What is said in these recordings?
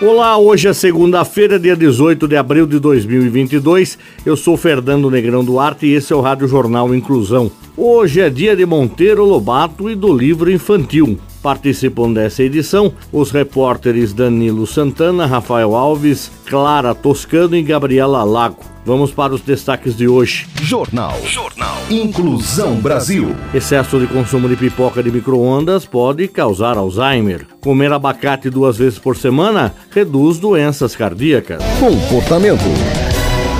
Olá, hoje é segunda-feira, dia 18 de abril de 2022. Eu sou Fernando Negrão Duarte e esse é o Rádio Jornal Inclusão. Hoje é dia de Monteiro Lobato e do livro infantil. Participam dessa edição os repórteres Danilo Santana, Rafael Alves, Clara Toscano e Gabriela Lago. Vamos para os destaques de hoje. Jornal. Jornal. Inclusão Brasil. Excesso de consumo de pipoca de micro-ondas pode causar Alzheimer. Comer abacate duas vezes por semana reduz doenças cardíacas. Comportamento.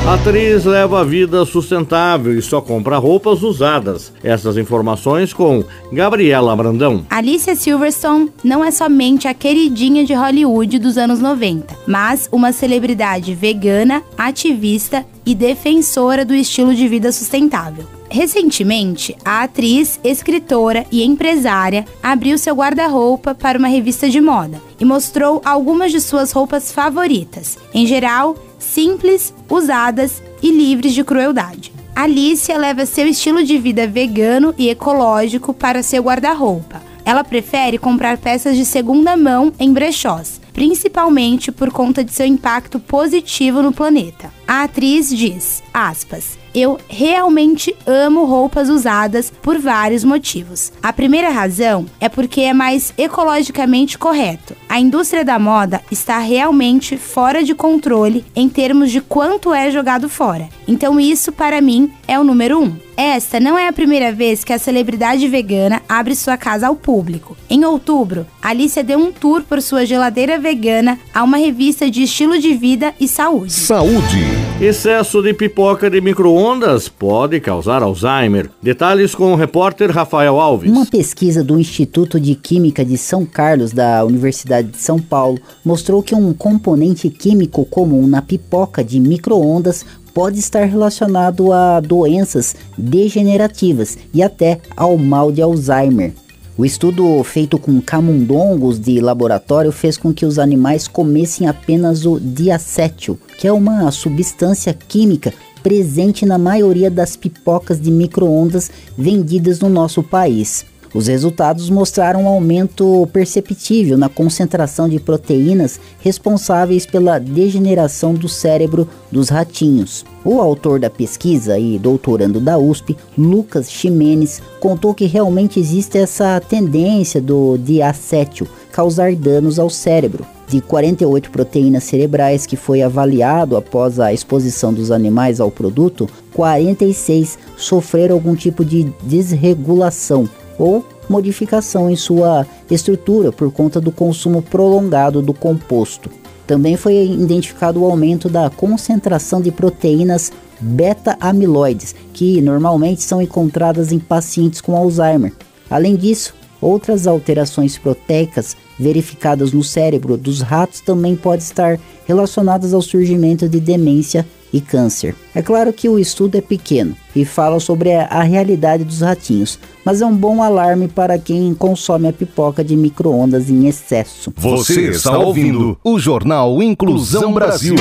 Atriz leva a vida sustentável e só compra roupas usadas. Essas informações com Gabriela Brandão. Alicia Silverstone não é somente a queridinha de Hollywood dos anos 90, mas uma celebridade vegana, ativista e defensora do estilo de vida sustentável. Recentemente, a atriz, escritora e empresária abriu seu guarda-roupa para uma revista de moda e mostrou algumas de suas roupas favoritas. Em geral, simples, usadas e livres de crueldade. Alicia leva seu estilo de vida vegano e ecológico para seu guarda-roupa. Ela prefere comprar peças de segunda mão em brechós, principalmente por conta de seu impacto positivo no planeta. A atriz diz, aspas, eu realmente amo roupas usadas por vários motivos. A primeira razão é porque é mais ecologicamente correto. A indústria da moda está realmente fora de controle em termos de quanto é jogado fora. Então, isso para mim é o número um. Esta não é a primeira vez que a celebridade vegana abre sua casa ao público. Em outubro, Alicia deu um tour por sua geladeira vegana a uma revista de estilo de vida e saúde. Saúde. Excesso de pipoca de micro-ondas pode causar Alzheimer. Detalhes com o repórter Rafael Alves. Uma pesquisa do Instituto de Química de São Carlos, da Universidade de São Paulo, mostrou que um componente químico comum na pipoca de micro-ondas pode estar relacionado a doenças degenerativas e até ao mal de Alzheimer. O estudo feito com camundongos de laboratório fez com que os animais comessem apenas o diacétil, que é uma substância química presente na maioria das pipocas de micro-ondas vendidas no nosso país. Os resultados mostraram um aumento perceptível na concentração de proteínas responsáveis pela degeneração do cérebro dos ratinhos. O autor da pesquisa e doutorando da USP, Lucas Ximenes, contou que realmente existe essa tendência do diacétil causar danos ao cérebro. De 48 proteínas cerebrais que foi avaliado após a exposição dos animais ao produto, 46 sofreram algum tipo de desregulação ou modificação em sua estrutura por conta do consumo prolongado do composto. Também foi identificado o aumento da concentração de proteínas beta-amiloides, que normalmente são encontradas em pacientes com Alzheimer. Além disso, outras alterações proteicas verificadas no cérebro dos ratos também podem estar relacionadas ao surgimento de demência e câncer. É claro que o estudo é pequeno e fala sobre a, realidade dos ratinhos, mas é um bom alarme para quem consome a pipoca de micro-ondas em excesso. Você está ouvindo o Jornal Inclusão Brasil.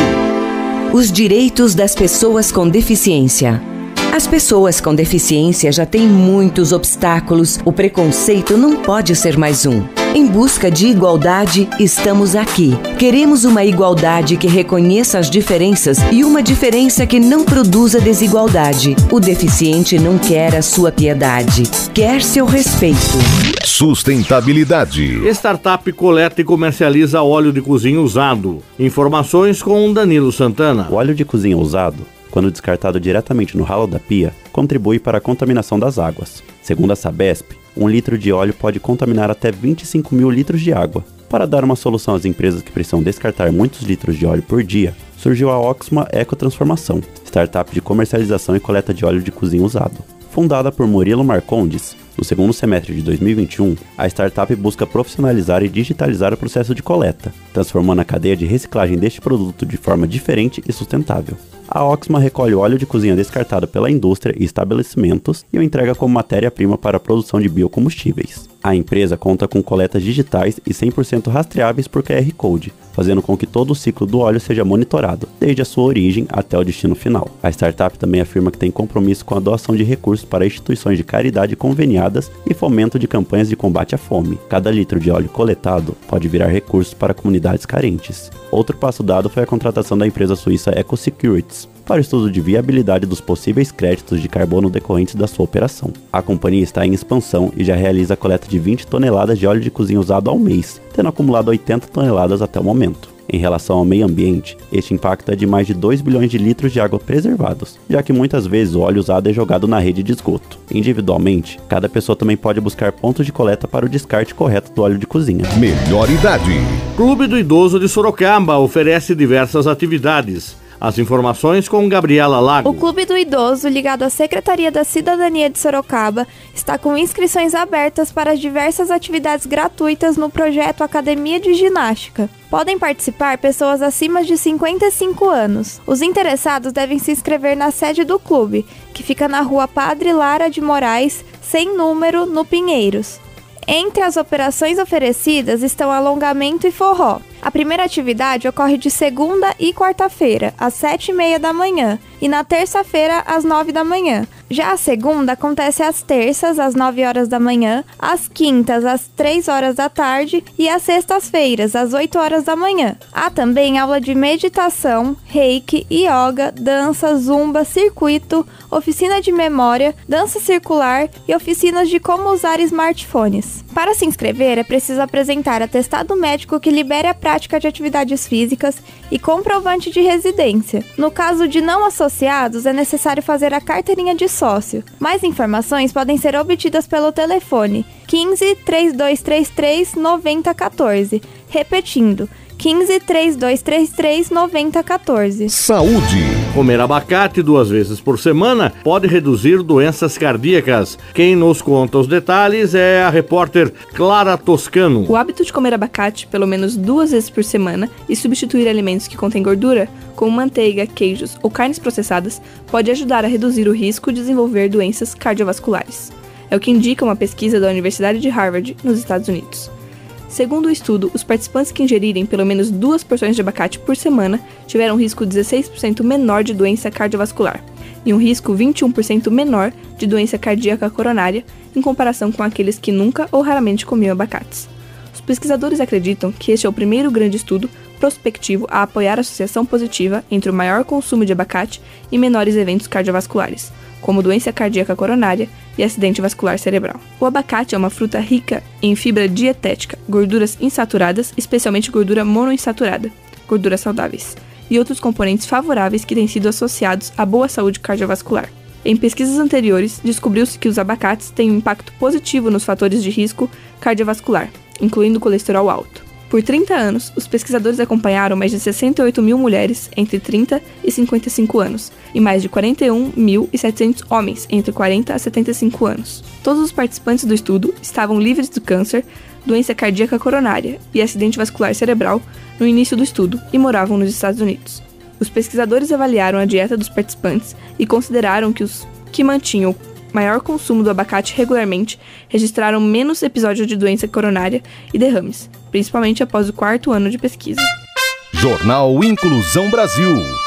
Os direitos das pessoas com deficiência. As pessoas com deficiência já têm muitos obstáculos, o preconceito não pode ser mais um. Em busca de igualdade, estamos aqui. Queremos uma igualdade que reconheça as diferenças e uma diferença que não produza desigualdade. O deficiente não quer a sua piedade, quer seu respeito. Sustentabilidade. Startup coleta e comercializa óleo de cozinha usado. Informações com Danilo Santana. O óleo de cozinha usado quando descartado diretamente no ralo da pia, contribui para a contaminação das águas. Segundo a Sabesp, um litro de óleo pode contaminar até 25 mil litros de água. Para dar uma solução às empresas que precisam descartar muitos litros de óleo por dia, surgiu a Oxma Ecotransformação, startup de comercialização e coleta de óleo de cozinha usado. Fundada por Murilo Marcondes, No segundo semestre de 2021, a startup busca profissionalizar e digitalizar o processo de coleta, transformando a cadeia de reciclagem deste produto de forma diferente e sustentável. A Oxma recolhe óleo de cozinha descartado pela indústria e estabelecimentos e o entrega como matéria-prima para a produção de biocombustíveis. A empresa conta com coletas digitais e 100% rastreáveis por QR Code, fazendo com que todo o ciclo do óleo seja monitorado, desde a sua origem até o destino final. A startup também afirma que tem compromisso com a doação de recursos para instituições de caridade conveniadas e fomento de campanhas de combate à fome. Cada litro de óleo coletado pode virar recursos para comunidades carentes. Outro passo dado foi a contratação da empresa suíça EcoSecurities, para o estudo de viabilidade dos possíveis créditos de carbono decorrentes da sua operação. A companhia está em expansão e já realiza a coleta de 20 toneladas de óleo de cozinha usado ao mês, tendo acumulado 80 toneladas até o momento. Em relação ao meio ambiente, este impacto é de mais de 2 bilhões de litros de água preservados, já que muitas vezes o óleo usado é jogado na rede de esgoto. Individualmente, cada pessoa também pode buscar pontos de coleta para o descarte correto do óleo de cozinha. Melhor idade. Clube do Idoso de Sorocaba oferece diversas atividades as informações com Gabriela Lago. O Clube do Idoso, ligado à Secretaria da Cidadania de Sorocaba, está com inscrições abertas para diversas atividades gratuitas no projeto Academia de Ginástica. Podem participar pessoas acima de 55 anos. Os interessados devem se inscrever na sede do clube, que fica na rua Padre Lara de Moraes, sem número, no Pinheiros. Entre as operações oferecidas estão alongamento e forró. A primeira atividade ocorre de segunda e quarta-feira, às sete e meia da manhã, e na terça-feira, às nove da manhã. Já a segunda acontece às terças, às nove horas da manhã, às quintas, às três horas da tarde e às sextas-feiras, às oito horas da manhã. Há também aula de meditação, reiki, yoga, dança, zumba, circuito, oficina de memória, dança circular e oficinas de como usar smartphones. Para se inscrever, é preciso apresentar atestado médico que libere a prática de atividades físicas e comprovante de residência. No caso de não associados, é necessário fazer a carteirinha de sócio. Mais informações podem ser obtidas pelo telefone 15 3233 9014. Repetindo, 15 3233 9014. Saúde. Comer abacate duas vezes por semana pode reduzir doenças cardíacas. Quem nos conta os detalhes é a repórter Clara Toscano. O hábito de comer abacate pelo menos duas vezes por semana e substituir alimentos que contêm gordura, como manteiga, queijos ou carnes processadas, pode ajudar a reduzir o risco de desenvolver doenças cardiovasculares. É o que indica uma pesquisa da Universidade de Harvard, nos Estados Unidos. Segundo o estudo, os participantes que ingerirem pelo menos duas porções de abacate por semana tiveram um risco 16% menor de doença cardiovascular e um risco 21% menor de doença cardíaca coronária em comparação com aqueles que nunca ou raramente comiam abacates. Os pesquisadores acreditam que este é o primeiro grande estudo prospectivo a apoiar a associação positiva entre o maior consumo de abacate e menores eventos cardiovasculares, como doença cardíaca coronária e acidente vascular cerebral. O abacate é uma fruta rica em fibra dietética, gorduras insaturadas, especialmente gordura monoinsaturada, gorduras saudáveis, e outros componentes favoráveis que têm sido associados à boa saúde cardiovascular. Em pesquisas anteriores, descobriu-se que os abacates têm um impacto positivo nos fatores de risco cardiovascular, incluindo colesterol alto. Por 30 anos, os pesquisadores acompanharam mais de 68 mil mulheres entre 30 e 55 anos e mais de 41.700 homens entre 40 a 75 anos. Todos os participantes do estudo estavam livres do câncer, doença cardíaca coronária e acidente vascular cerebral no início do estudo e moravam nos Estados Unidos. Os pesquisadores avaliaram a dieta dos participantes e consideraram que os que mantinham maior consumo do abacate regularmente registraram menos episódios de doença coronária e derrames, principalmente após o quarto ano de pesquisa. Jornal Inclusão Brasil.